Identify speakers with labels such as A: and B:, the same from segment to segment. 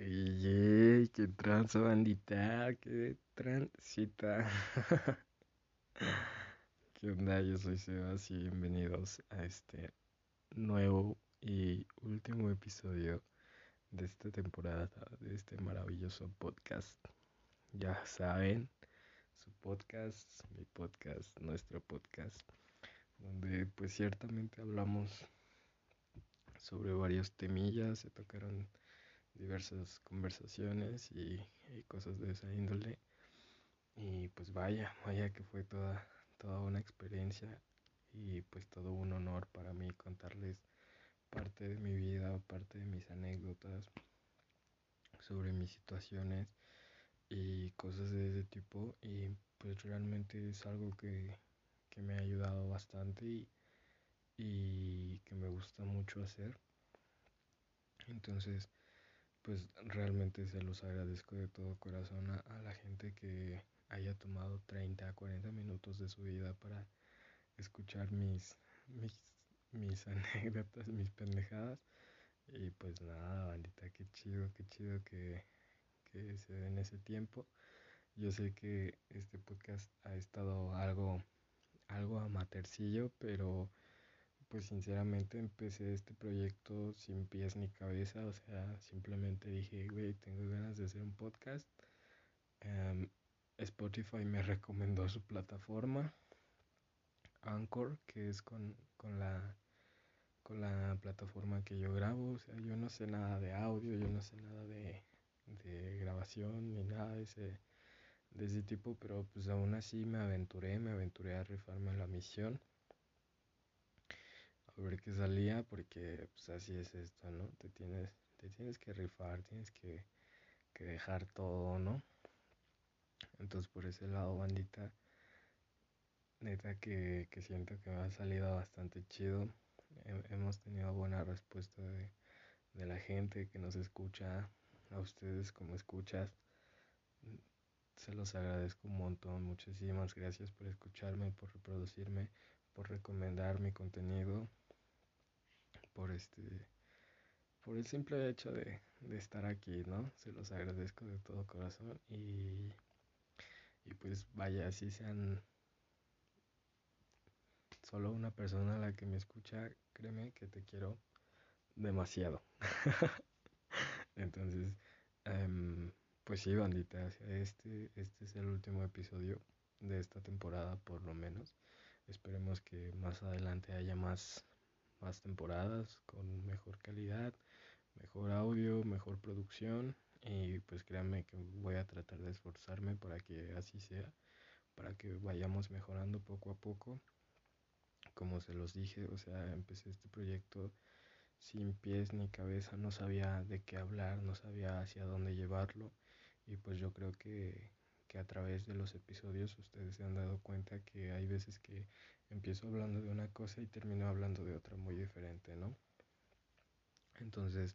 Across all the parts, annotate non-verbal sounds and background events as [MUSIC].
A: Ey, qué tranza bandita, qué transita. [LAUGHS] ¿Qué onda? Yo soy Sebas y bienvenidos a este nuevo y último episodio de esta temporada, de este maravilloso podcast. Ya saben, su podcast, mi podcast, nuestro podcast, donde pues ciertamente hablamos sobre varios temillas, se tocaron diversas conversaciones y, cosas de esa índole. Y pues vaya, vaya que fue toda, toda una experiencia y pues todo un honor para mí contarles parte de mi vida, parte de mis anécdotas sobre mis situaciones y cosas de ese tipo y pues realmente es algo que, que me ha ayudado bastante y, y que me gusta mucho hacer. Entonces, pues realmente se los agradezco de todo corazón a, la gente que haya tomado 30 a 40 minutos de su vida para escuchar mis, mis, [LAUGHS] anécdotas, mis pendejadas. Y pues nada, bandita, qué chido, qué chido que, que se den ese tiempo. Yo sé que este podcast ha estado algo, algo amatercillo, pero pues sinceramente empecé este proyecto sin pies ni cabeza, o sea, simplemente dije, güey, tengo ganas de hacer un podcast. Em, Spotify me [LAUGHS] recomendó su plataforma, Anchor, que es con, la con la plataforma que yo grabo, o sea, yo no sé nada de audio, yo no sé nada de, de grabación ni nada de ese, de ese tipo, pero pues aún así me aventuré, me aventuré a rifarme la misión ver qué salía, porque pues así es esto, ¿no? Te tienes, te tienes que rifar, tienes que, dejar todo, ¿no? Entonces por ese lado, bandita, neta que, siento que me ha salido bastante chido. hemos tenido buena respuesta de, de la gente que nos escucha, a ustedes como escuchas. Se los agradezco un montón, muchísimas gracias por escucharme, por reproducirme, por recomendar mi contenido por este por el simple hecho de, estar aquí, ¿no? Se los agradezco de todo corazón y, y pues vaya, si sean solo una persona a la que me escucha, créeme que te quiero demasiado. [LAUGHS] Entonces, em, pues sí, bandita, este, este es el último episodio de esta temporada por lo menos. Esperemos que más adelante haya más más temporadas con mejor calidad, mejor audio, mejor producción y pues créanme que voy a tratar de esforzarme para que así sea, para que vayamos mejorando poco a poco. Como se los dije, o sea, empecé este proyecto sin pies ni cabeza, no sabía de qué hablar, no sabía hacia dónde llevarlo y pues yo creo que, que a través de los episodios ustedes se han dado cuenta que hay veces que empiezo hablando de una cosa y termino hablando de otra muy diferente, ¿no? Entonces,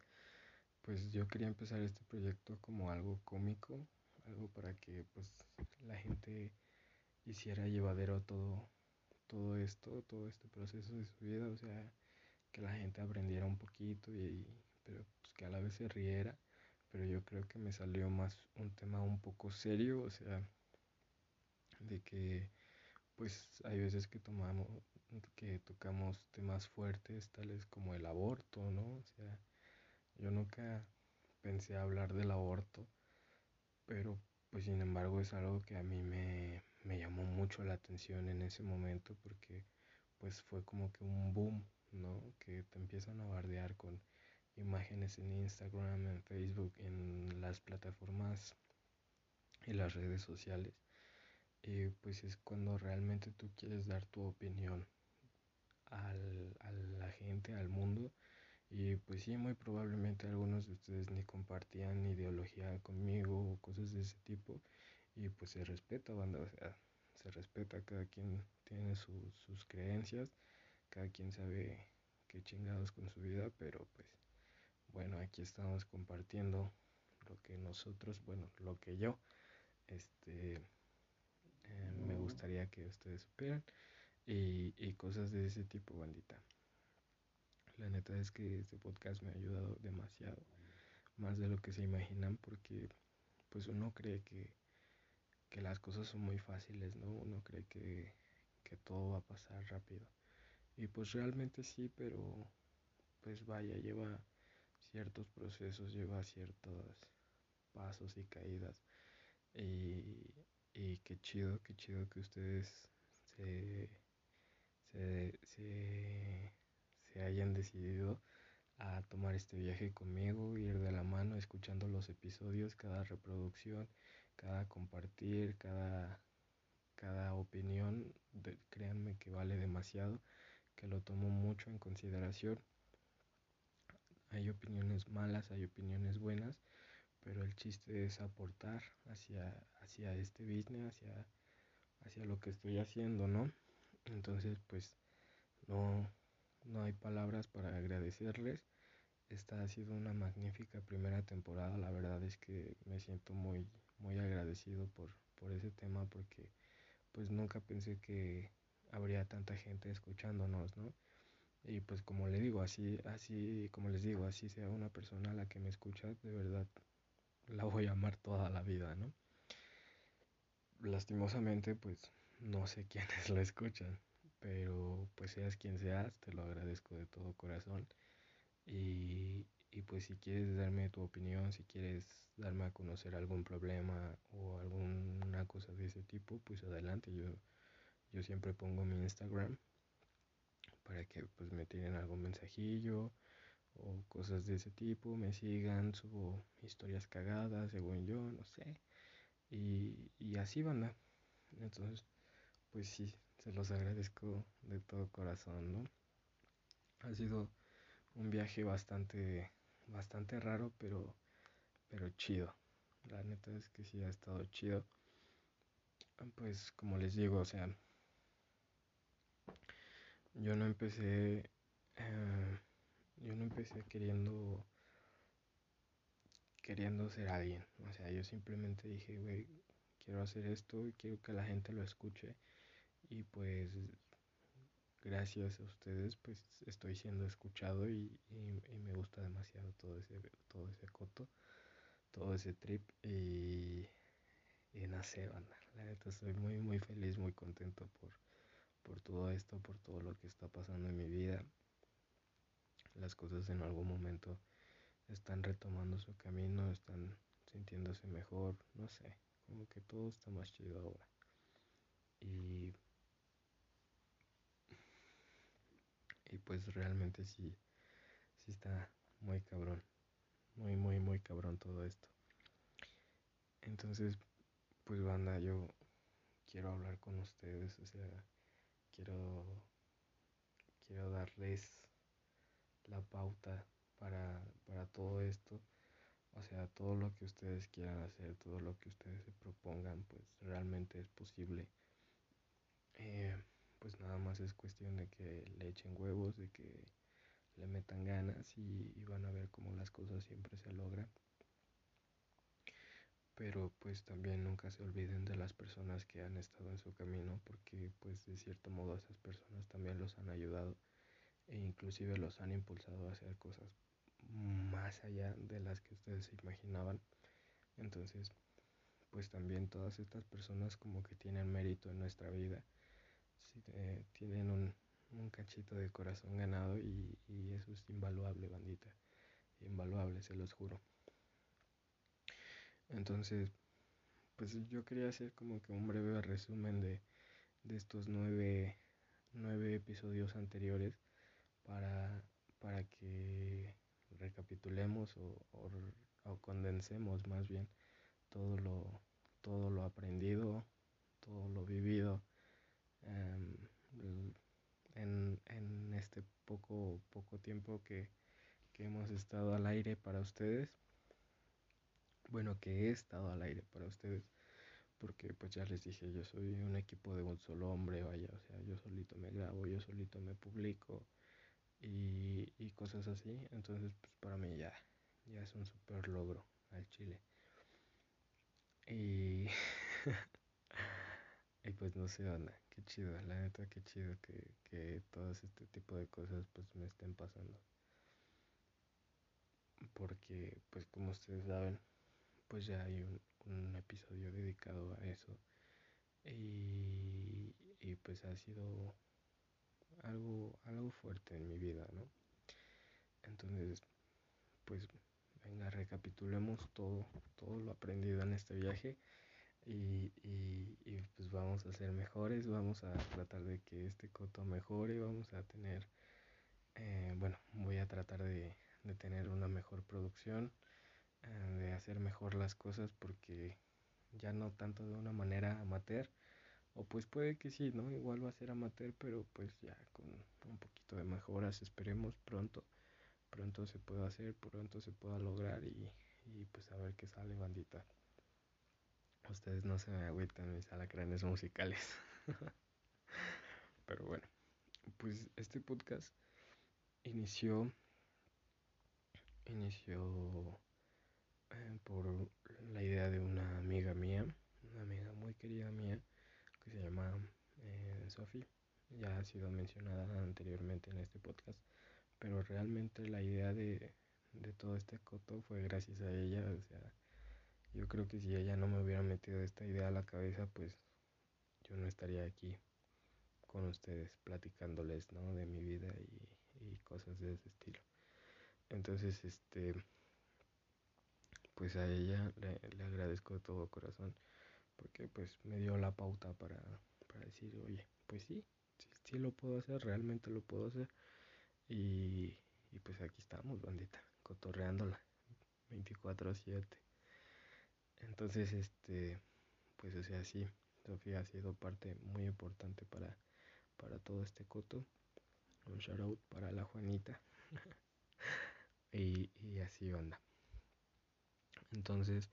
A: pues yo quería empezar este proyecto como algo cómico, algo para que pues la gente hiciera llevadero todo todo esto, todo este proceso de su vida, o sea, que la gente aprendiera un poquito y, pero pues que a la vez se riera, pero yo creo que me salió más un tema un poco serio, o sea, de que pues hay veces que tomamos, que tocamos temas fuertes, tales como el aborto, ¿no? O sea, yo nunca pensé hablar del aborto, pero pues sin embargo es algo que a mí me, me llamó mucho la atención en ese momento porque pues fue como que un boom, ¿no? Que te empiezan a bardear con imágenes en Instagram, en Facebook, en las plataformas y las redes sociales y pues es cuando realmente tú quieres dar tu opinión al, a la gente, al mundo. Y pues sí, muy probablemente algunos de ustedes ni compartían ideología conmigo o cosas de ese tipo. Y pues se respeta, banda, o sea, se respeta, cada quien tiene sus creencias, cada quien sabe qué chingados con su vida, pero pues bueno, aquí estamos compartiendo lo que nosotros, bueno, lo que yo, este, eh, me gustaría que ustedes supieran y, y cosas de ese tipo, bandita. La neta es que este podcast me ha ayudado demasiado. más de lo que se imaginan porque pues uno cree que, que las cosas son muy fáciles, ¿no? Uno cree que, que todo va a pasar rápido. Y pues realmente sí, pero pues vaya, lleva ciertos procesos, lleva ciertos pasos y caídas. Y, y qué chido, qué chido que ustedes se, se, se, se hayan decidido a tomar este viaje conmigo, ir de la mano, escuchando los episodios, cada reproducción, cada compartir, cada, cada opinión, créanme que vale demasiado, que lo tomo mucho en consideración. Hay opiniones malas, hay opiniones buenas, pero el chiste es aportar hacia, hacia este business, hacia, hacia lo que estoy haciendo, ¿no? Entonces, pues no, no hay palabras para agradecerles. Esta ha sido una magnífica primera temporada. La verdad es que me siento muy, muy agradecido por, por ese tema porque pues nunca pensé que habría tanta gente escuchándonos, ¿no? Y pues como le digo, así, así, como les digo, así sea una persona a la que me escucha, de verdad la voy a amar toda la vida, ¿no? Lastimosamente, pues no sé [LAUGHS] quiénes lo escuchan, pero pues seas quien seas, te lo agradezco de todo corazón. Y, y pues si quieres darme tu opinión, si quieres darme a conocer algún problema o alguna cosa de ese tipo, pues adelante. Yo, yo siempre pongo mi Instagram para que pues me tiren algún mensajillo o cosas de ese tipo, me sigan, subo historias cagadas, según yo, no sé. Y, y así van. Entonces, pues sí, se los agradezco de todo corazón, ¿no? Ha sido un viaje bastante, bastante raro, pero, pero chido. La neta es que sí ha estado chido. Pues como les digo, o sea, yo no empecé, eh, yo no empecé queriendo, queriendo ser alguien. O sea, yo simplemente dije, güey, quiero hacer esto y quiero que la gente lo escuche. Y pues gracias a ustedes pues estoy siendo escuchado y, y, me gusta demasiado todo ese, todo ese coto, todo ese trip y, y no sé, banda, la neta estoy muy muy feliz, muy contento por, por todo esto, por todo lo que está pasando en mi vida. Las cosas en algún momento están retomando su camino, están sintiéndose mejor, no sé, como que todo está más chido ahora. Y y pues realmente sí, sí está muy cabrón, muy, muy, muy cabrón todo esto. Entonces, pues banda, yo quiero hablar con ustedes, o sea, quiero, quiero darles la pauta para, para todo esto. O sea, todo lo que ustedes quieran hacer, todo lo que ustedes se propongan, pues realmente es posible. Eh, pues nada más es cuestión de que le echen huevos, de que le metan ganas y, van a ver cómo las cosas siempre se logran. Pero pues también nunca se olviden de las personas que han estado en su camino porque pues de cierto modo esas personas también los han ayudado e inclusive los han impulsado a hacer cosas más allá de las que ustedes se imaginaban. Entonces, pues también todas estas personas como que tienen mérito en nuestra vida eh, tienen un, un, cachito de corazón ganado y, y, eso es invaluable, bandita. Invaluable, se los juro. Entonces, pues yo quería hacer como que un breve resumen de, de estos nueve, nueve episodios anteriores para, para que recapitulemos o, o, condensemos más bien todo lo, todo lo aprendido, todo lo vivido Em, en, en, este poco, poco tiempo que, que hemos estado al aire para ustedes. Bueno, que he estado al aire para ustedes porque pues ya les dije, yo soy un equipo de un solo hombre, vaya, o sea, yo solito me grabo, yo solito me publico y, y cosas así, entonces pues para mí ya, ya es un super logro al chile. Y, [LAUGHS] y pues no sé, onda, qué chido, la neta, qué chido que, que todo este tipo de cosas pues me estén pasando. porque pues como ustedes saben, pues ya hay un, un episodio dedicado a eso y, y, pues ha sido algo, algo fuerte en mi vida, ¿no? Entonces, pues venga, recapitulemos todo, todo lo aprendido en este viaje y, y, pues vamos a ser mejores, vamos a tratar de que este coto mejore, vamos a tener, eh, bueno, voy a tratar de, de tener una mejor producción, eh, de hacer mejor las cosas porque ya no tanto de una manera amateur, o pues puede que sí, ¿no? Igual va a ser amateur, pero pues ya con un poquito de mejoras, esperemos pronto, pronto se pueda hacer, pronto se pueda lograr y, y pues a ver qué sale, bandita. Ustedes no se me agüitan mis alacranes musicales. [LAUGHS] pero bueno, pues este podcast inició inició eh, por la idea de una amiga mía, una amiga muy querida mía, que se llama eh, Sophie. Ya ha sido mencionada anteriormente en este podcast, pero realmente la idea de, de todo este coto fue gracias a ella. O sea, yo creo que si ella no me hubiera metido esta idea a la cabeza, pues yo no estaría aquí con ustedes platicándoles, ¿no? De mi vida y, y cosas de ese estilo. Entonces, este, pues a ella le, le, agradezco de todo corazón porque pues me dio la pauta para, para decir, oye, pues sí, sí, sí, lo puedo hacer, realmente lo puedo hacer. Y, y pues aquí estamos, bandita, cotorreándola 24/7. Entonces, este, pues o sea, sí, Sofía ha sido parte muy importante para, para todo este coto. Un shout out para la Juanita. [LAUGHS] y, y así anda. Entonces,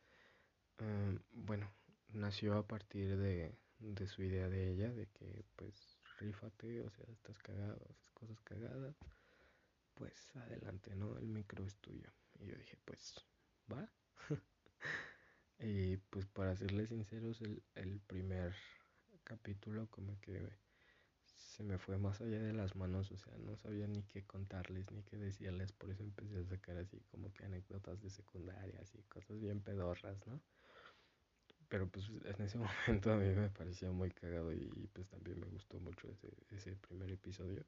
A: um, bueno, nació a partir de, de, su idea de ella, de que pues rífate, o sea, estás cagado, haces cosas cagadas, pues adelante, ¿no? El micro es tuyo. Y yo dije, pues, va. [LAUGHS] y pues para serles sinceros, el, el primer capítulo como que se me fue más allá de las manos, o sea, no sabía ni qué contarles, ni qué decirles, por eso empecé a sacar así como que anécdotas de secundaria, así cosas bien pedorras, ¿no? Pero pues en ese [LAUGHS] momento a mí me parecía muy cagado y pues también me gustó mucho ese, ese primer episodio.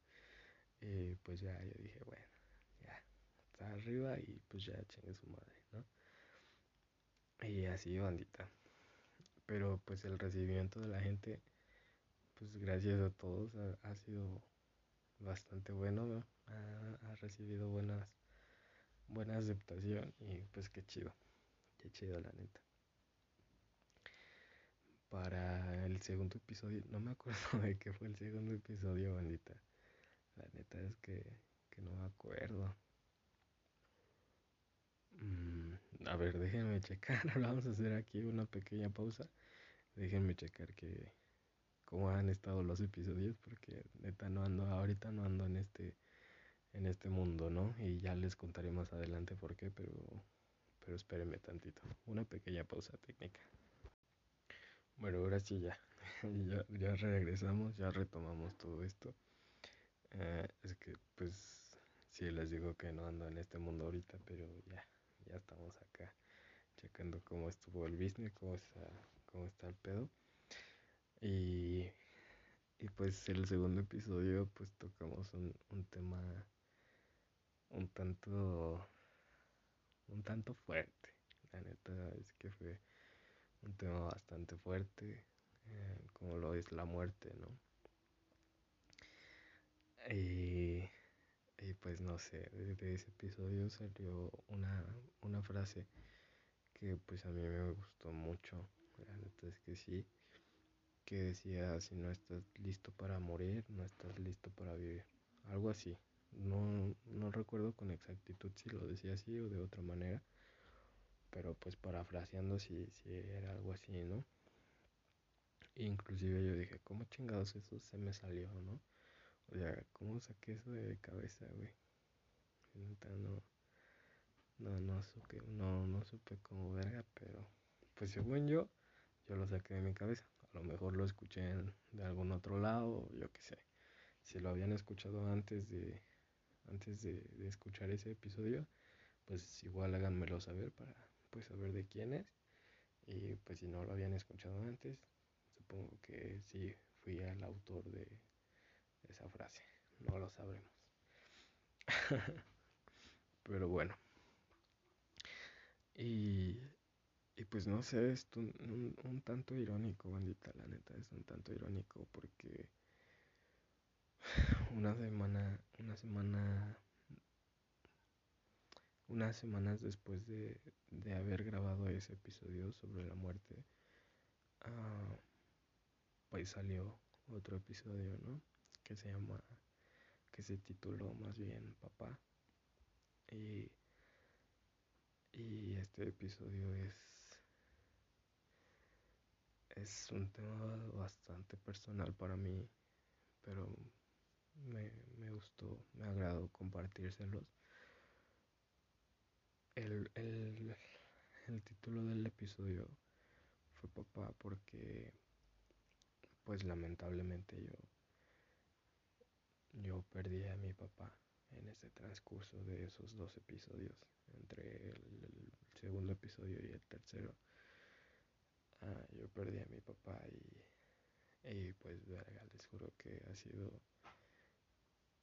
A: Y pues ya yo dije, bueno, ya, está arriba y pues ya chingue su madre, ¿no? Y así, bandita. Pero pues el recibimiento de la gente pues gracias a todos ha, ha sido bastante bueno, ¿no? ha, ha, recibido buenas, buena aceptación y pues qué chido, qué chido la neta. Para el segundo episodio, no me acuerdo [LAUGHS] de qué fue el segundo episodio, bandita. La neta es que, que no me acuerdo. Mm, a ver, déjenme checar. [LAUGHS] Vamos a hacer aquí una pequeña pausa. Déjenme checar que cómo han estado los episodios porque neta no ando ahorita no ando en este en este mundo, ¿no? Y ya les contaré más adelante por qué, pero pero espérenme tantito. Una pequeña pausa técnica. Bueno, ahora sí ya. [LAUGHS] ya, ya regresamos, ya retomamos todo esto. Eh, es que pues sí les digo que no ando en este mundo ahorita, pero ya, ya estamos acá checando cómo estuvo el business, cómo está, cómo está el pedo. Y, y pues el segundo episodio pues tocamos un, un tema un tanto un tanto fuerte. La neta es que fue un tema bastante fuerte, eh, como lo es la muerte, ¿no? Y, pues no sé, de ese episodio salió una, una frase que pues a mí me gustó mucho. La neta es que sí que decía, si no estás listo para morir, no estás listo para vivir. Algo así. No, no recuerdo con exactitud si lo decía así o de otra manera. Pero pues parafraseando si, si era algo así, ¿no? Inclusive yo dije, ¿cómo chingados eso se me salió, no? O sea, ¿cómo saqué eso de cabeza, güey? No, no, no supe, no, no supe cómo verga, pero pues según yo, yo lo saqué de mi cabeza a lo mejor lo escuché de algún otro lado, yo qué sé. Si lo habían escuchado antes de antes de, escuchar ese episodio, pues igual háganmelo saber para pues saber de quién es. Y pues si no lo habían escuchado antes, supongo que sí fui el autor de esa frase. No lo sabremos. [LAUGHS] Pero bueno. Y, y pues no sé, es un, un, tanto irónico, bandita, la neta, es un tanto irónico porque una semana, una semana, unas semanas después de, de haber grabado ese episodio sobre la muerte, uh, pues salió otro episodio, ¿no? Que se llama, que se tituló más bien Papá. Y, y este episodio es, es un tema bastante personal para mí, pero me, me gustó, me agradó compartírselos. El, el, el título del episodio fue Papá porque pues lamentablemente yo yo perdí a mi papá en ese transcurso de esos dos episodios, entre el, el segundo episodio y el tercero. Ah, yo perdí a mi papá y, y pues verga, les juro que ha sido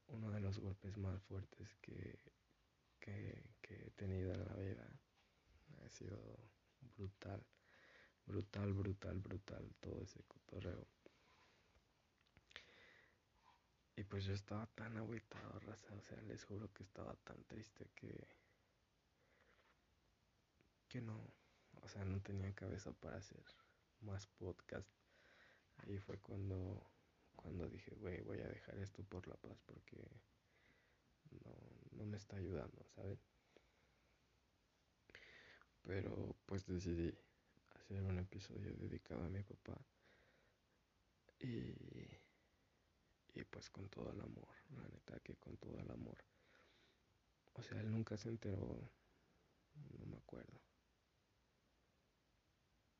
A: uno de los golpes más fuertes que, que, que he tenido en la vida. Ha sido brutal, brutal, brutal, brutal todo ese cotorreo. Y pues yo estaba tan agüitado, raza, o sea, les juro que estaba tan triste que que no, o sea, no tenía cabeza para hacer más podcast. Ahí fue cuando cuando dije, güey, voy a dejar esto por la paz porque no, no me está ayudando, ¿saben? Pero pues decidí hacer un episodio dedicado a mi papá. Y y pues con todo el amor, la neta que con todo el amor. O sea, él nunca se enteró, no me acuerdo.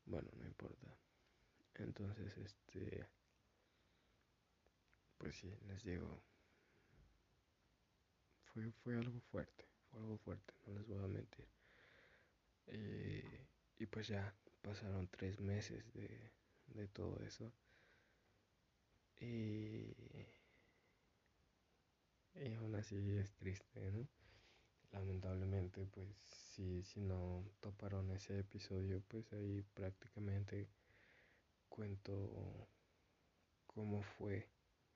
A: Bueno, no importa. Entonces, este, pues sí, les digo, fue, fue algo fuerte, fue algo fuerte, no les voy a mentir. Y, y pues ya pasaron tres meses de, de todo eso. Y, y aún así es triste, ¿no? Lamentablemente, pues si, si no toparon ese episodio, pues ahí prácticamente cuento cómo fue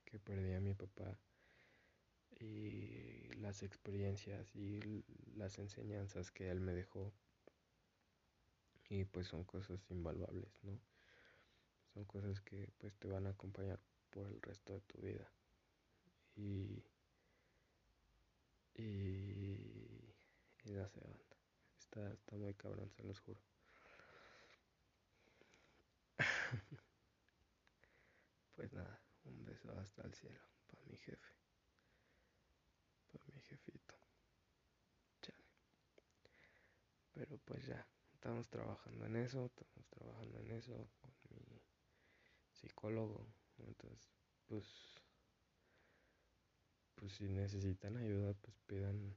A: que perdí a mi papá y las experiencias y las enseñanzas que él me dejó. Y pues son cosas invaluables, ¿no? Son cosas que pues te van a acompañar por el resto de tu vida. Y, y, y no sé, banda. Está, está muy cabrón, se los juro. [LAUGHS] pues nada, un beso hasta el cielo para mi jefe, jefito. Chale. Pero pues ya, estamos trabajando en eso, estamos trabajando en eso con mi psicólogo entonces, pues, pues si necesitan ayuda, pues pidan,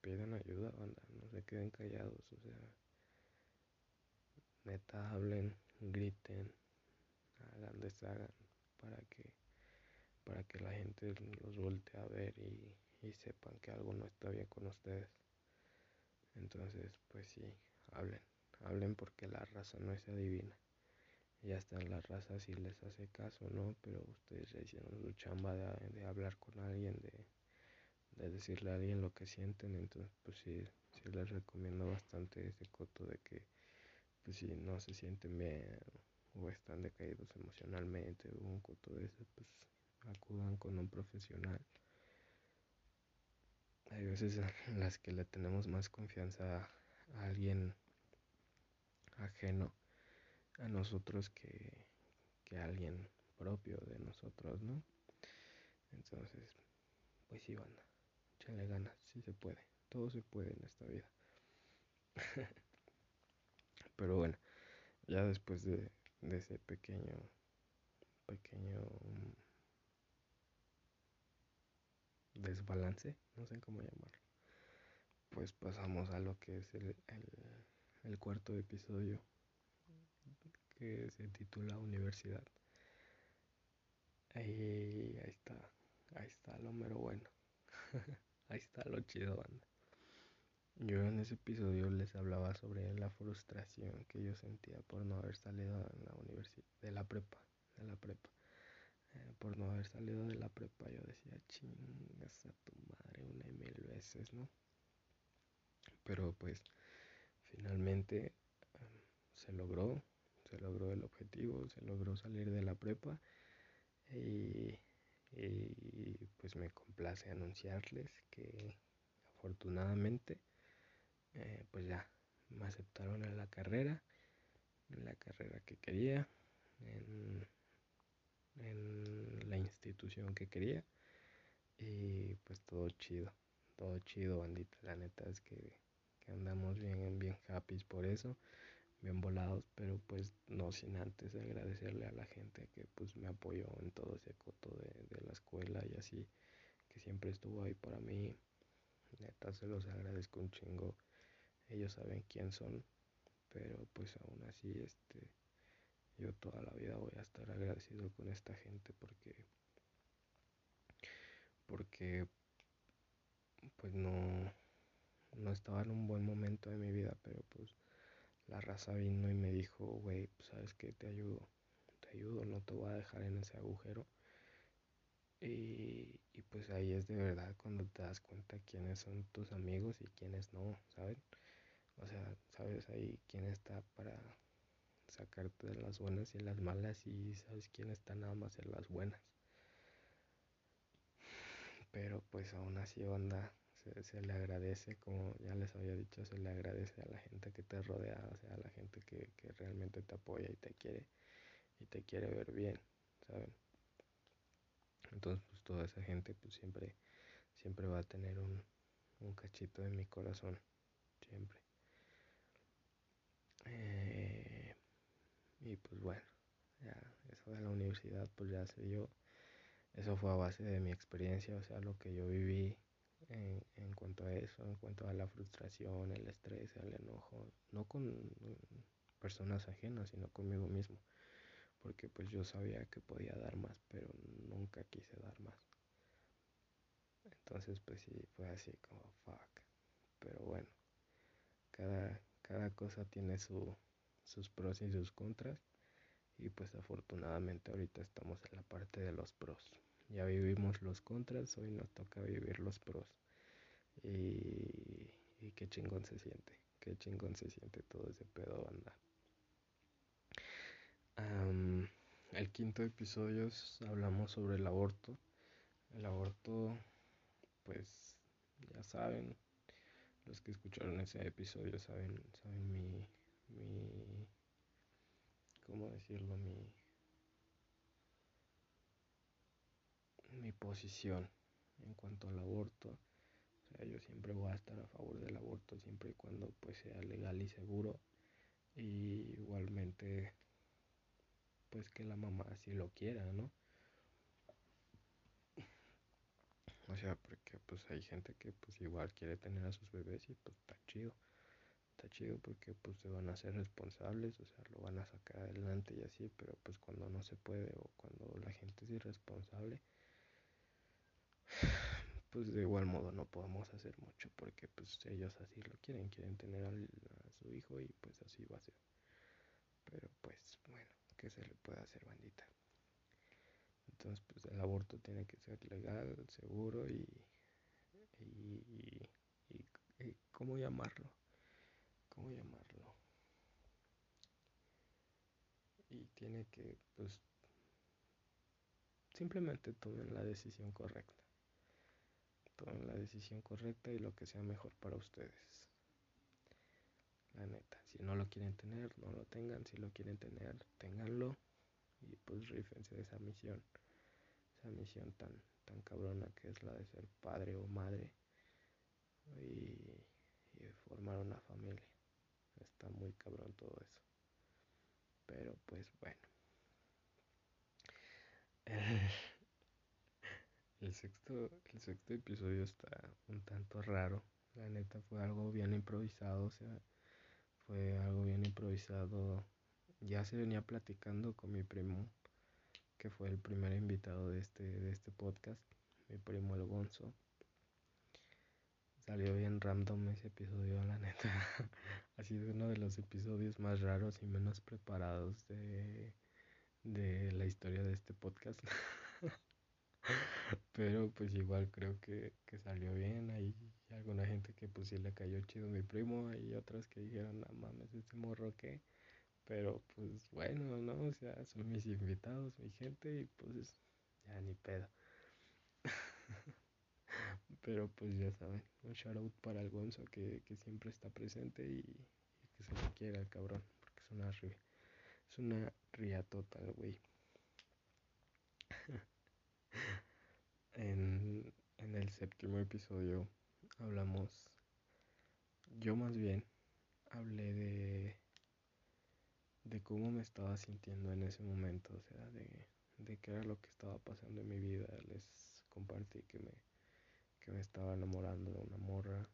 A: pidan ayuda, banda, no se queden callados, o sea, neta, hablen, griten, hagan, deshagan, para que, para que la gente los voltee a ver y, y sepan que algo no está bien con ustedes. Entonces, pues sí, hablen, hablen porque la raza no es adivina ya están las razas y les hace caso, ¿no? Pero ustedes ya hicieron su chamba de, hablar con alguien, de, de, decirle a alguien lo que sienten, entonces pues sí, sí les recomiendo bastante ese coto de que pues si no se sienten bien o están decaídos emocionalmente o un coto de eso, pues acudan con un profesional. Hay veces [LAUGHS] en las que le tenemos más confianza a alguien ajeno a nosotros que, que a alguien propio de nosotros, ¿no? Entonces, pues sí, banda, échale ganas, sí se puede, todo se puede en esta vida. [LAUGHS] Pero bueno, ya después de, de ese pequeño, pequeño desbalance, no sé cómo llamarlo. pues pasamos a lo que es el, el cuarto episodio que se titula Universidad. Ahí, ahí está, ahí está lo mero bueno. [LAUGHS] ahí está lo chido, banda. Yo en ese episodio les hablaba sobre la frustración que yo sentía por no haber salido en la universidad, de la prepa, de la prepa. Eh, por no haber salido de la prepa, yo decía, chingas a tu madre una y mil veces, ¿no? Pero pues finalmente um, se logró, se logró el objetivo, se logró salir de la prepa y, y pues me complace anunciarles que afortunadamente eh, pues ya me aceptaron en la carrera, en la carrera que quería, en, la institución que quería. Y pues todo chido, todo chido bandita, la neta es que, andamos bien, bien happy por eso, bien volados, pero pues no sin antes agradecerle a la gente que pues me apoyó en todo ese coto de, de la escuela y así, que siempre estuvo ahí para mí, neta se los agradezco un chingo. Ellos saben quién son, pero pues aún así este yo toda la vida voy a estar agradecido con esta gente porque porque pues no no estaba en un buen momento de mi vida, pero pues la raza vino y me dijo, güey, pues sabes que te ayudo, te ayudo, no te voy a dejar en ese agujero. Y, y, pues ahí es de verdad cuando te das cuenta quiénes son tus amigos y quiénes no, ¿saben? O sea, sabes ahí quién está para sacarte de las buenas y las malas y sabes quién está nada más en las buenas. Pero pues aún así onda, se, le agradece, como ya les había dicho, se le agradece a la gente que te rodea, o sea, a la gente que, que realmente te apoya y te quiere y te quiere ver bien, ¿saben? Entonces pues toda esa gente pues siempre, siempre va a tener un, un cachito en mi corazón, siempre. Eh, y pues bueno, ya eso de la universidad pues ya se dio. Eso fue a base de mi experiencia, o sea, lo que yo viví en, en cuanto a eso, en cuanto a la frustración, el estrés, el enojo, no con personas ajenas, sino conmigo mismo, porque pues yo sabía que podía dar más, pero nunca quise dar más. Entonces pues sí, fue así como fuck. Pero bueno, cada, cada cosa tiene su, sus pros y sus contras. Y pues afortunadamente ahorita estamos en la parte de los pros. Ya vivimos los contras, hoy nos toca vivir los pros. Y, y qué chingón se siente, qué chingón se siente todo ese pedo banda. el quinto episodio hablamos sobre el aborto. El aborto, pues ya saben, los que escucharon ese episodio saben, saben mi, mi, ¿cómo decirlo? Mi, mi posición en cuanto al aborto. O sea, yo siempre voy a estar a favor del aborto siempre y cuando pues sea legal y seguro. Y igualmente pues que la mamá si lo quiera, ¿no? O sea, porque pues hay gente que pues igual quiere tener a sus bebés y pues está chido. Está chido porque pues se van a hacer responsables, o sea, lo van a sacar adelante y así, pero pues cuando no se puede o cuando la gente es irresponsable, [SIGHS] pues de igual modo no podemos hacer mucho porque pues ellos así lo quieren, quieren tener a su hijo y pues así va a ser. Pero pues bueno, ¿qué se le puede hacer bandita? Entonces, pues el aborto tiene que ser legal, seguro y, y, y, ¿cómo llamarlo? ¿Cómo llamarlo? Y tiene que, pues, simplemente tomen la decisión correcta. Tomen la decisión correcta y lo que sea mejor para ustedes. La neta, si no lo quieren tener, no lo tengan. Si lo quieren tener, ténganlo. Y pues rífense de esa misión esa misión tan, tan cabrona que es la de ser padre o madre y formar una familia. Está muy cabrón todo eso. Pero pues bueno. [LAUGHS] El, sexto, el sexto episodio está un tanto raro, La neta fue algo bien improvisado, o sea, fue algo bien improvisado. Ya se venía platicando con mi primo, que fue el primer invitado de este, de este podcast, mi primo el Gonzo. Salió bien random ese episodio, la neta. [LAUGHS] ha sido uno de los episodios más raros y menos preparados de, de la historia de este podcast. [LAUGHS] Pero pues igual creo que, que, salió bien. Hay alguna gente que pues sí le cayó chido a mi primo. Hay otras que dijeron, no mames, este morro que. Pero pues bueno, ¿no? O sea, son mis invitados, mi gente y pues ya ni pedo. [LAUGHS] Pero pues ya saben, un shout out para el Gonzo que, que siempre está presente y, que se le quiera al cabrón, porque es una, es una riatota el güey. [LAUGHS] en, en el séptimo episodio hablamos, yo más bien hablé de, de cómo me estaba sintiendo en ese momento, o sea, de, de qué era lo que estaba pasando en mi vida. Les compartí que me, que me estaba enamorando de una morra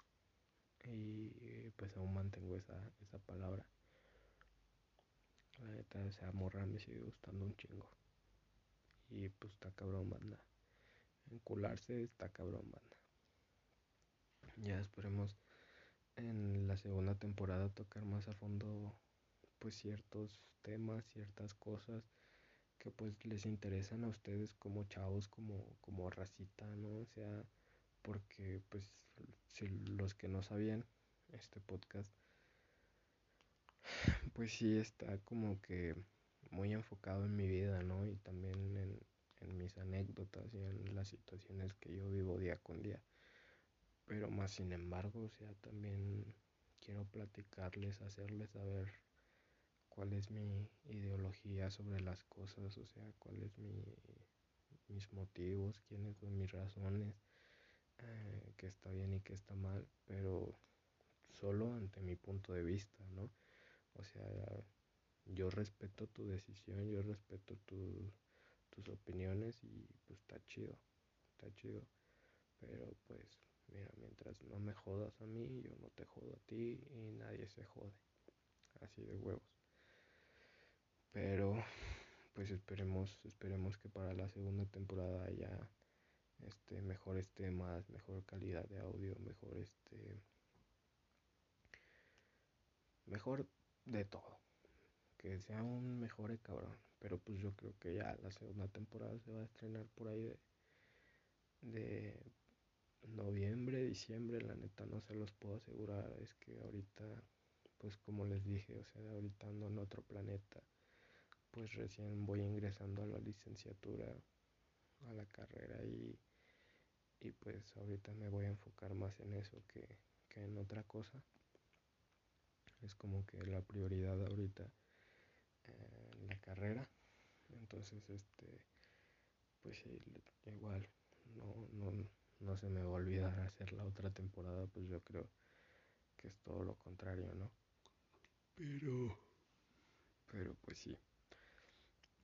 A: y pues aún mantengo esa, esa palabra. La neta, esa morra me sigue gustando un chingo. Y pues está cabrón, banda encularse está cabrón, banda. Ya esperemos en la segunda temporada tocar más a fondo pues ciertos temas, ciertas cosas que pues les interesan a ustedes como chavos, como, como racita, ¿no? O sea, porque pues si los que no sabían este podcast, [SIGHS] pues sí está como que muy enfocado en mi vida, ¿no? Y también en, mis anécdotas y en las situaciones que yo vivo día con día. Pero más sin embargo, o sea, también quiero platicarles, hacerles saber cuál es mi ideología sobre las cosas, o sea, cuál es mi, mis motivos, quiénes son mis razones, eh, qué está bien y qué está mal, pero solo ante mi punto de vista, ¿no? O sea, yo respeto tu decisión, yo respeto tu, tus opiniones y pues está chido, está chido. Pero pues mira, mientras no me jodas a mí, yo no te jodo a ti y nadie se jode. Así de huevos. Pero pues esperemos, esperemos que para la segunda temporada haya este mejores temas, mejor calidad de audio, mejor este mejor de todo. Que sea un mejor cabrón. Pero pues yo creo que ya la segunda temporada se va a estrenar por ahí de, de noviembre, diciembre, la neta no se los puedo asegurar, es que ahorita, pues como les dije, o sea, ahorita ando en otro planeta, pues recién voy ingresando a la licenciatura, a la carrera y, y pues ahorita me voy a enfocar más en eso que, que en otra cosa. Es como que la prioridad ahorita en la carrera. Entonces, este, pues igual, no, no, no se me va a olvidar hacer la otra temporada, pues yo creo que es todo lo contrario, ¿no? Pero, pero pues sí,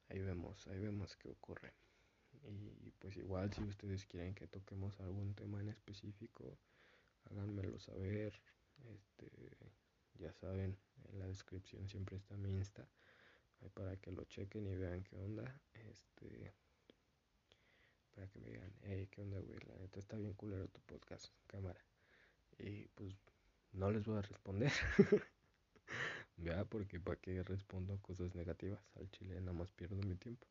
A: ahí vemos, ahí vemos qué ocurre. Y pues igual si ustedes quieren que toquemos algún tema en específico, háganmelo saber. Este, ya saben, en la descripción siempre está mi Insta para que lo chequen y vean qué onda. Este, para que me digan, hey, qué onda, güey, la neta está bien culero tu podcast, cámara. Y pues no les voy a responder. [LAUGHS] Vea, porque para qué respondo cosas negativas al chile, nada más pierdo mi tiempo.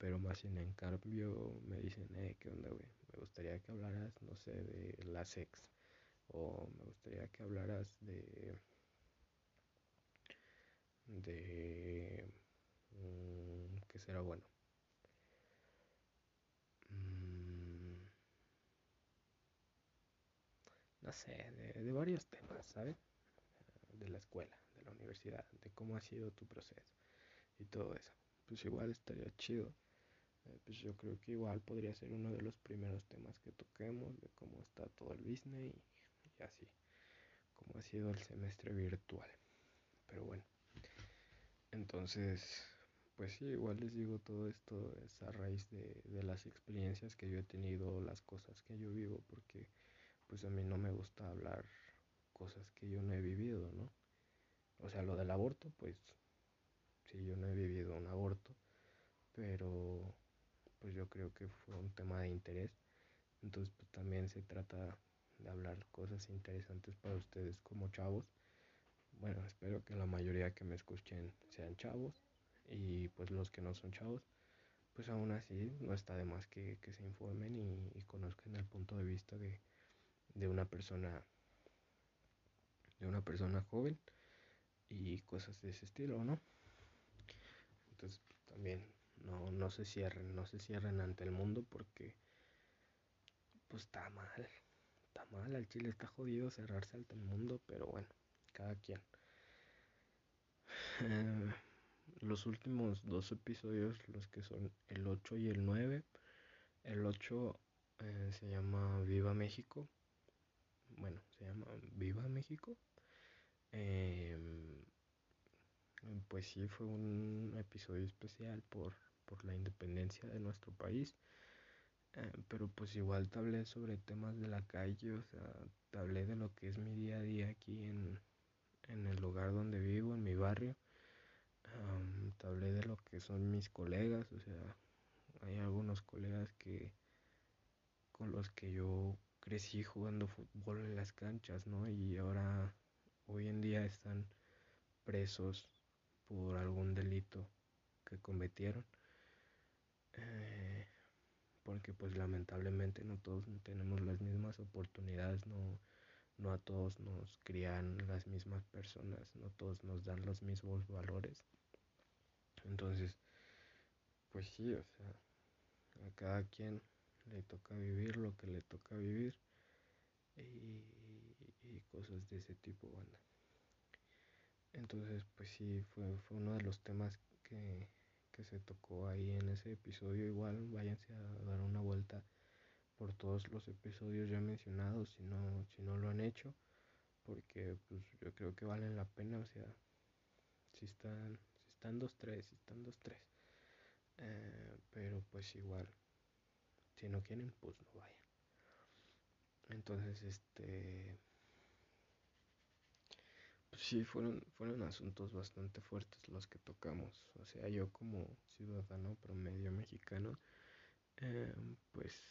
A: Pero más sin en cambio me dicen, hey, qué onda, güey, me gustaría que hablaras, no sé, de la sex. O me gustaría que hablaras de de mmm, que será bueno mm, no sé de, de, varios temas sabes de la escuela de la universidad de cómo ha sido tu proceso y todo eso. Pues igual estaría chido eh, pues yo creo que igual podría ser uno de los primeros temas que toquemos de cómo está todo el business y, así cómo ha sido el semestre virtual pero bueno entonces, pues sí, igual les digo todo esto es a raíz de, de, las experiencias que yo he tenido, las cosas que yo vivo, porque pues a mí no me gusta hablar cosas que yo no he vivido, ¿no? O sea, lo del aborto, pues sí, yo no he vivido un aborto, pero pues yo creo que fue un tema de interés. Entonces, pues también se trata de hablar cosas interesantes para ustedes como chavos. Bueno, espero que la mayoría que me escuchen sean chavos y pues los que no son chavos, pues aún así no está de más que, se informen y, conozcan el punto de vista de, de una persona de una persona joven y cosas de ese estilo, ¿no? Entonces también no, no se cierren, no se cierren ante el mundo porque pues está mal, está mal, el chile está jodido cerrarse ante el mundo, pero bueno, cada quien. [SIGHS] Los últimos dos episodios, los que son el 8 y el 9, el 8 eh, se llama Viva México, bueno, se llama Viva México. Em, pues sí, fue un episodio especial por, por la independencia de nuestro país. Eh, pero pues igual te hablé sobre temas de la calle, o sea, te hablé de lo que es mi día a día aquí en, en el lugar donde vivo, en mi barrio. te hablé de lo que son mis colegas, o sea, hay algunos colegas que con los que yo crecí jugando fútbol en las canchas, ¿no? Y ahora, hoy en día están presos por algún delito que cometieron. Eh, porque pues lamentablemente no todos tenemos las mismas oportunidades, no, no a todos nos crían las mismas personas, no todos nos dan los mismos valores. Entonces, pues sí, o sea, a cada quien le toca vivir lo que le toca vivir y, cosas de ese tipo, banda. Entonces, pues sí, fue, fue uno de los temas que, que se tocó ahí en ese episodio. Igual váyanse a dar una vuelta por todos los episodios ya mencionados si no, si no lo han hecho. Porque pues yo creo que valen la pena. O sea, si están, si están dos, tres, si están dos, tres. Eh, pero pues igual, si no quieren, pues no vayan. Entonces, este sí, fueron, fueron asuntos bastante fuertes los que tocamos. O sea, yo como ciudadano promedio mexicano, eh, pues,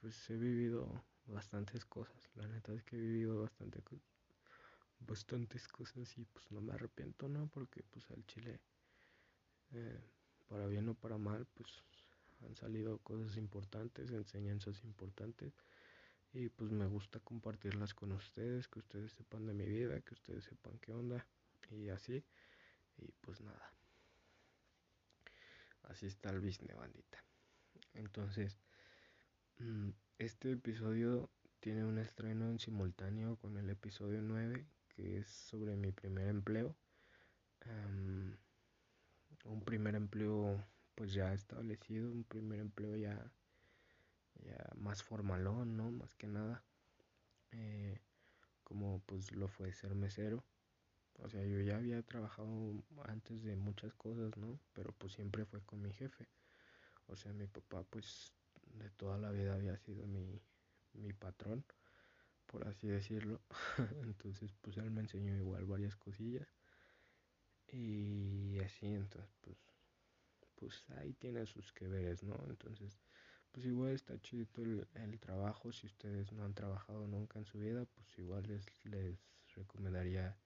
A: pues he vivido bastantes cosas. La neta es que he vivido bastante bastantes cosas y pues no me arrepiento, ¿no? Porque pues al Chile, eh, para bien o para mal, pues han salido cosas importantes, enseñanzas importantes y pues me gusta compartirlas con ustedes, que ustedes sepan de mi vida, que ustedes sepan qué onda y así. Y pues nada. Así está el business, bandita. Entonces, mm, este episodio tiene un estreno en simultáneo con el episodio 9, que es sobre mi primer empleo. un primer empleo pues ya establecido, un primer empleo ya ya más formalón, ¿no? Más que nada. Eh, como pues lo fue ser mesero. O sea, yo ya había trabajado antes de muchas cosas, ¿no? Pero pues siempre fue con mi jefe. O sea, mi papá pues de toda la vida había sido mi, mi patrón, por así decirlo. [LAUGHS] entonces pues él me enseñó igual varias cosillas. Y así, entonces pues, pues ahí tiene sus que veres, ¿no? Entonces pues igual está chido el, trabajo. Si ustedes no han trabajado nunca en su vida, pues igual les, les recomendaría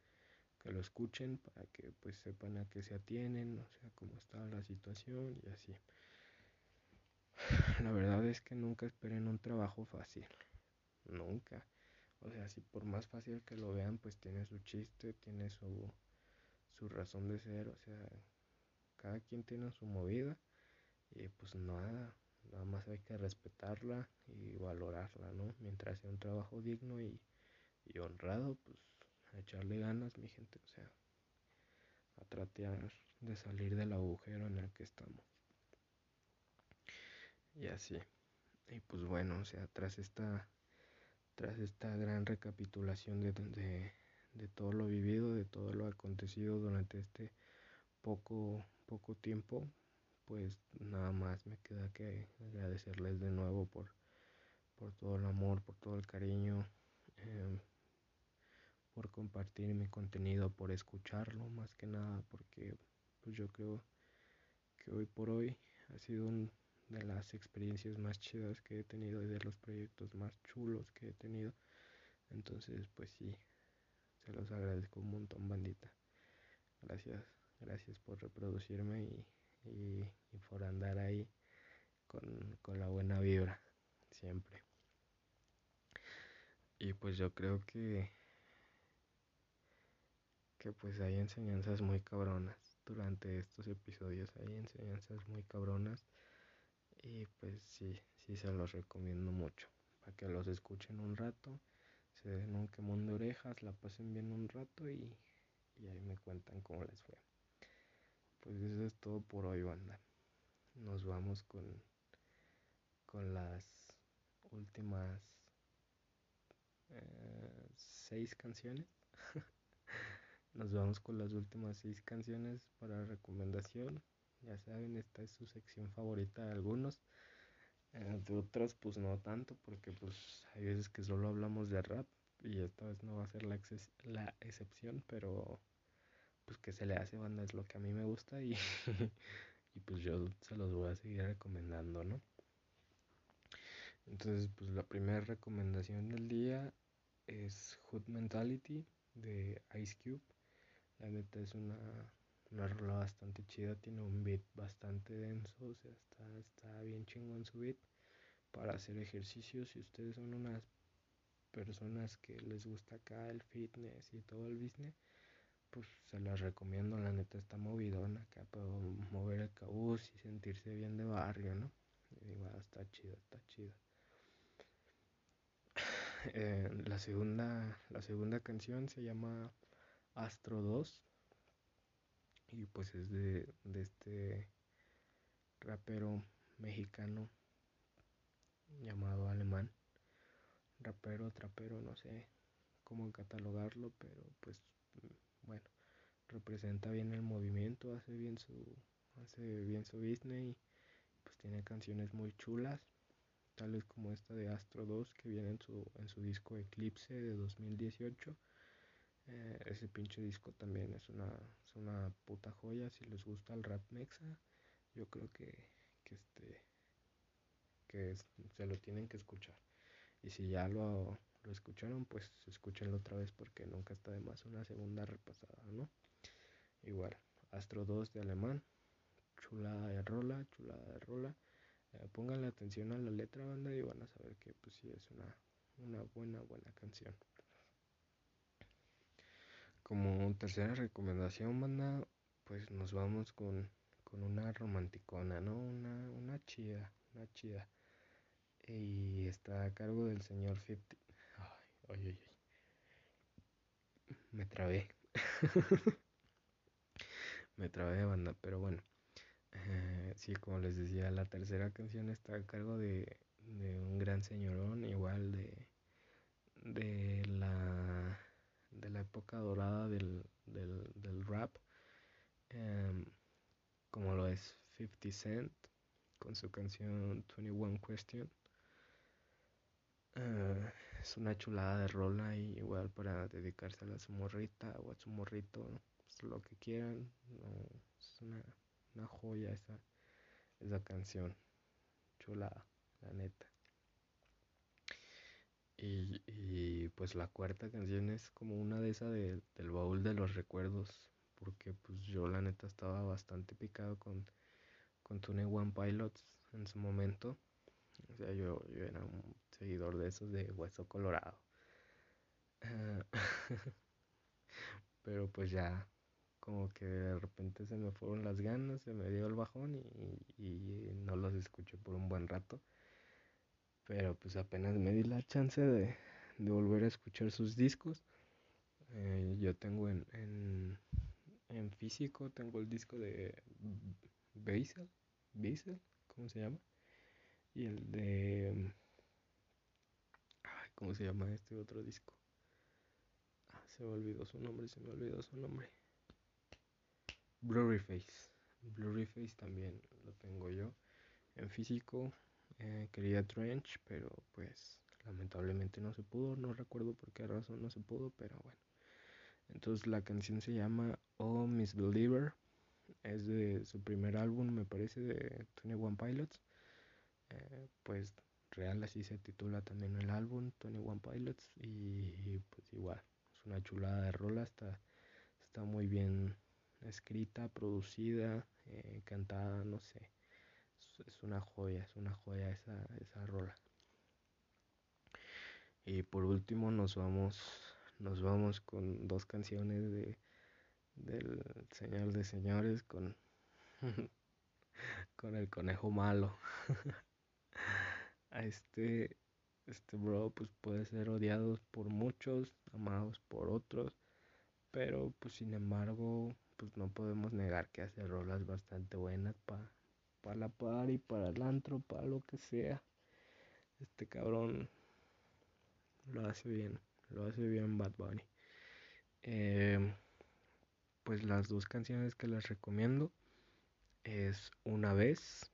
A: que lo escuchen para que pues sepan a qué se atienen, o sea, cómo está la situación y así. [SIGHS] La verdad es que nunca esperen un trabajo fácil. Nunca. O sea, si por más fácil que lo vean, pues tiene su chiste, tiene su, su razón de ser, o sea, cada quien tiene su movida y pues nada, Nada más hay que respetarla y valorarla, ¿no? Mientras sea un trabajo digno y, honrado, pues a echarle ganas, mi gente, o sea, a tratar de salir del agujero en el que estamos. Y así. Y pues bueno, o sea, tras esta, tras esta gran recapitulación de, de, de todo lo vivido, de todo lo acontecido durante este poco, poco tiempo, pues nada más me queda que agradecerles de nuevo por, por todo el amor, por todo el cariño, em, por compartir mi contenido, por escucharlo más que nada, porque pues yo creo que hoy por hoy ha sido una de las experiencias más chidas que he tenido y de los proyectos más chulos que he tenido. Entonces, pues sí, se los agradezco un montón, bandita. Gracias, gracias por reproducirme y, por andar ahí con, con la buena vibra, siempre. Y pues yo creo que que pues hay enseñanzas muy cabronas durante estos episodios, hay enseñanzas muy cabronas y pues sí, sí se los recomiendo mucho para que los escuchen un rato, se den un quemón de orejas, la pasen bien un rato y, y ahí me cuentan cómo les fue. Pues eso es todo por hoy, banda. Nos vamos con, con las últimas eh, seis canciones. [LAUGHS] Nos vamos con las últimas seis canciones para recomendación. Ya saben, esta es su sección favorita de algunos. Eh, de otras pues no tanto porque pues hay veces que solo hablamos de rap y esta vez no va a ser la, la excepción, pero pues que se le hace banda es lo que a mí me gusta y, [LAUGHS] y pues yo se los voy a seguir recomendando, ¿no? Entonces pues la primera recomendación del día es Hood Mentality de Ice Cube. La neta es una, una rola bastante chida, tiene un beat bastante denso, o sea, está, está bien chingón su beat para hacer ejercicio. Si ustedes son unas personas que les gusta acá el fitness y todo el business, pues se las recomiendo, la neta está movidona acá para mover el cabuz y sentirse bien de barrio, ¿no? igual está chido, está chido. [SIGHS] Eh, la segunda la segunda canción se llama Astro 2. Y pues es de, este rapero mexicano llamado Alemán. Rapero, trapero, no sé cómo catalogarlo, pero pues bueno, representa bien el movimiento, hace bien su hace bien su business y pues tiene canciones muy chulas, tales como esta de Astro 2 que viene en su en su disco Eclipse de 2018 eh, ese pinche disco también es una, es una puta joya. Si les gusta el rap mexa, yo creo que, que este que se lo tienen que escuchar. Y si ya lo, lo escucharon, pues escúchenlo otra vez porque nunca está de más una segunda repasada, ¿no? Igual, Astro 2 de alemán, chulada de rola, chulada de rola. Eh, pónganle atención a la letra banda y van a saber que pues sí es una, una buena, buena canción. Como tercera recomendación, banda, pues nos vamos con, una romanticona, ¿no? Una, una chida, una chida. Y está a cargo del señor 50. Ay. Me trabé. [LAUGHS] Me trabé, banda, pero bueno. Eh, sí, como les decía, la tercera canción está a cargo de, de un gran señorón, igual de, de la de la época dorada del, del, rap, em, como lo es 50 Cent con su canción 21 Question. Eh, es una chulada de rola y igual para dedicársela a su morrita o a su morrito, pues, lo que quieran. es una, una joya esa, esa canción. Chulada, la neta. Y, pues la cuarta canción es como una de esas del baúl de los recuerdos, porque pues yo la neta estaba bastante picado con, con Tune One Pilots en su momento. O sea, yo, yo era un seguidor de esos de Hueso Colorado. [LAUGHS] Pero pues ya, como que de repente se me fueron las ganas, se me dio el bajón y, y no los escuché por un buen rato. Pero pues apenas me di la chance de, volver a escuchar sus discos. Eh, yo tengo en, en, físico, tengo el disco de Basil, Basil, ¿cómo se llama? Y el de... ¿Cómo se llama este otro disco? Ah, se me olvidó su nombre, se me olvidó su nombre. Blurry Face. Blurry Face también lo tengo yo en físico Eh, quería Trench, pero pues lamentablemente no se pudo. No recuerdo por qué razón no se pudo, pero bueno. Entonces la canción se llama Oh Miss Believer. Es de su primer álbum, me parece, de Tony One Pilots. Eh, pues real así se titula también el álbum, Tony One Pilots. Y, pues igual, es una chulada de rola, está, está muy bien escrita, producida, eh, cantada, no sé. Es, una joya, es una joya esa, esa rola. Y por último nos vamos, nos vamos con dos canciones de del Señor de Señores con, [LAUGHS] con el conejo malo. [LAUGHS] A este, este bro pues puede ser odiado por muchos, amados por otros, pero pues sin embargo pues no podemos negar que hace rolas bastante buenas para pa la par y para el antro, para lo que sea. Este cabrón lo hace bien, lo hace bien Bad Bunny. Eh, pues las dos canciones que les recomiendo es Una vez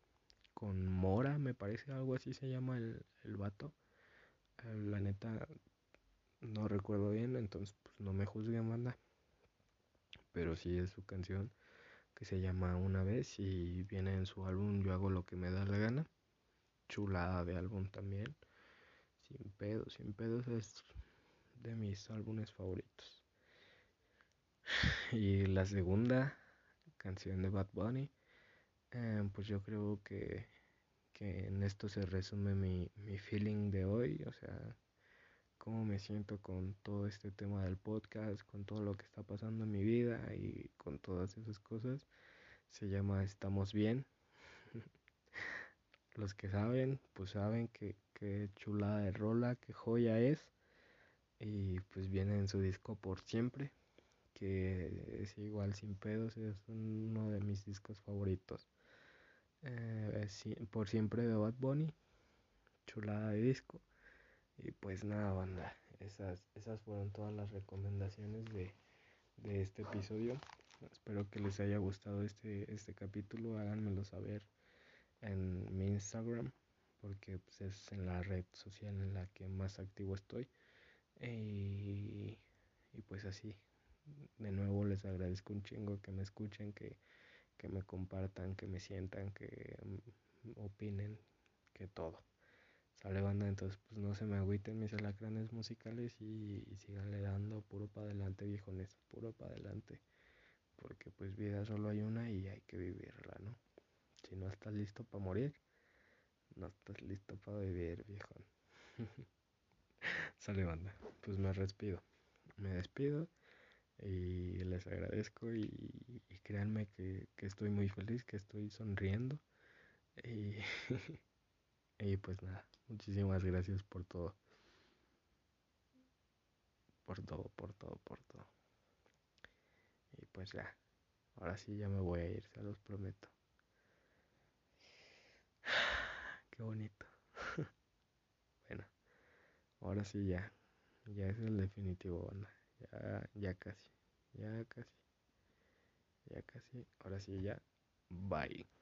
A: con Mora, me parece algo así se llama el, el vato. Eh, la neta no recuerdo bien, entonces pues no me juzguen banda. Pero sí es su canción que se llama Una vez y viene en su álbum Yo hago lo que me da la gana. Chulada de álbum también. Sin pedos, sin pedos es de mis álbumes favoritos. [SIGHS] Y la segunda canción de Bad Bunny, eh, pues yo creo que, que, en esto se resume mi, mi feeling de hoy, o sea, cómo me siento con todo este tema del podcast, con todo lo que está pasando en mi vida y con todas esas cosas. Se llama Estamos Bien. [LAUGHS] Los que saben, pues saben que, que chulada de rola, que joya es. Y pues viene en su disco por siempre que es igual sin pedos, es uno de mis discos favoritos. Eh, por siempre de Bad Bunny, chulada de disco. Y pues nada, banda, esas, esas fueron todas las recomendaciones de, de este episodio. Espero que les haya gustado este, este capítulo, háganmelo saber en mi Instagram, porque pues, es en la red social en la que más activo estoy. Y, y pues así, de nuevo les agradezco un chingo que me escuchen, que, que me compartan, que me sientan, que opinen, que todo. Sale banda, entonces pues no se me agüiten mis alacranes musicales y, y síganle dando puro para adelante, viejones, puro para adelante. Porque pues vida solo hay una y hay que vivirla, ¿no? Si no estás listo para morir, no estás listo para vivir, viejón. [LAUGHS] Sale banda, pues me despido. Me despido y les agradezco y, créanme que, estoy muy feliz, que estoy sonriendo y, [LAUGHS] y pues nada, muchísimas gracias por todo. Por todo, por todo, por todo. Y pues ya, ahora sí ya me voy a ir, se los prometo. [SIGHS] Qué bonito. [LAUGHS] bueno, ahora sí ya, ya es el definitivo. Ya, ya casi. Ya casi. Ya casi. Ahora sí, ya. Bye.